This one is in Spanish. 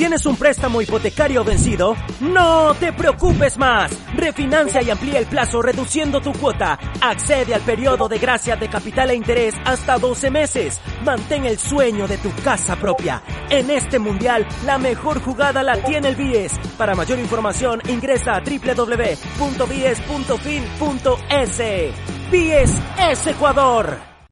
¿Tienes un préstamo hipotecario vencido? No te preocupes más. Refinancia y amplía el plazo reduciendo tu cuota. Accede al periodo de gracia de capital e interés hasta 12 meses. Mantén el sueño de tu casa propia. En este mundial, la mejor jugada la tiene el BIES. Para mayor información, ingresa a www.bies.fin.es. BIES es Ecuador.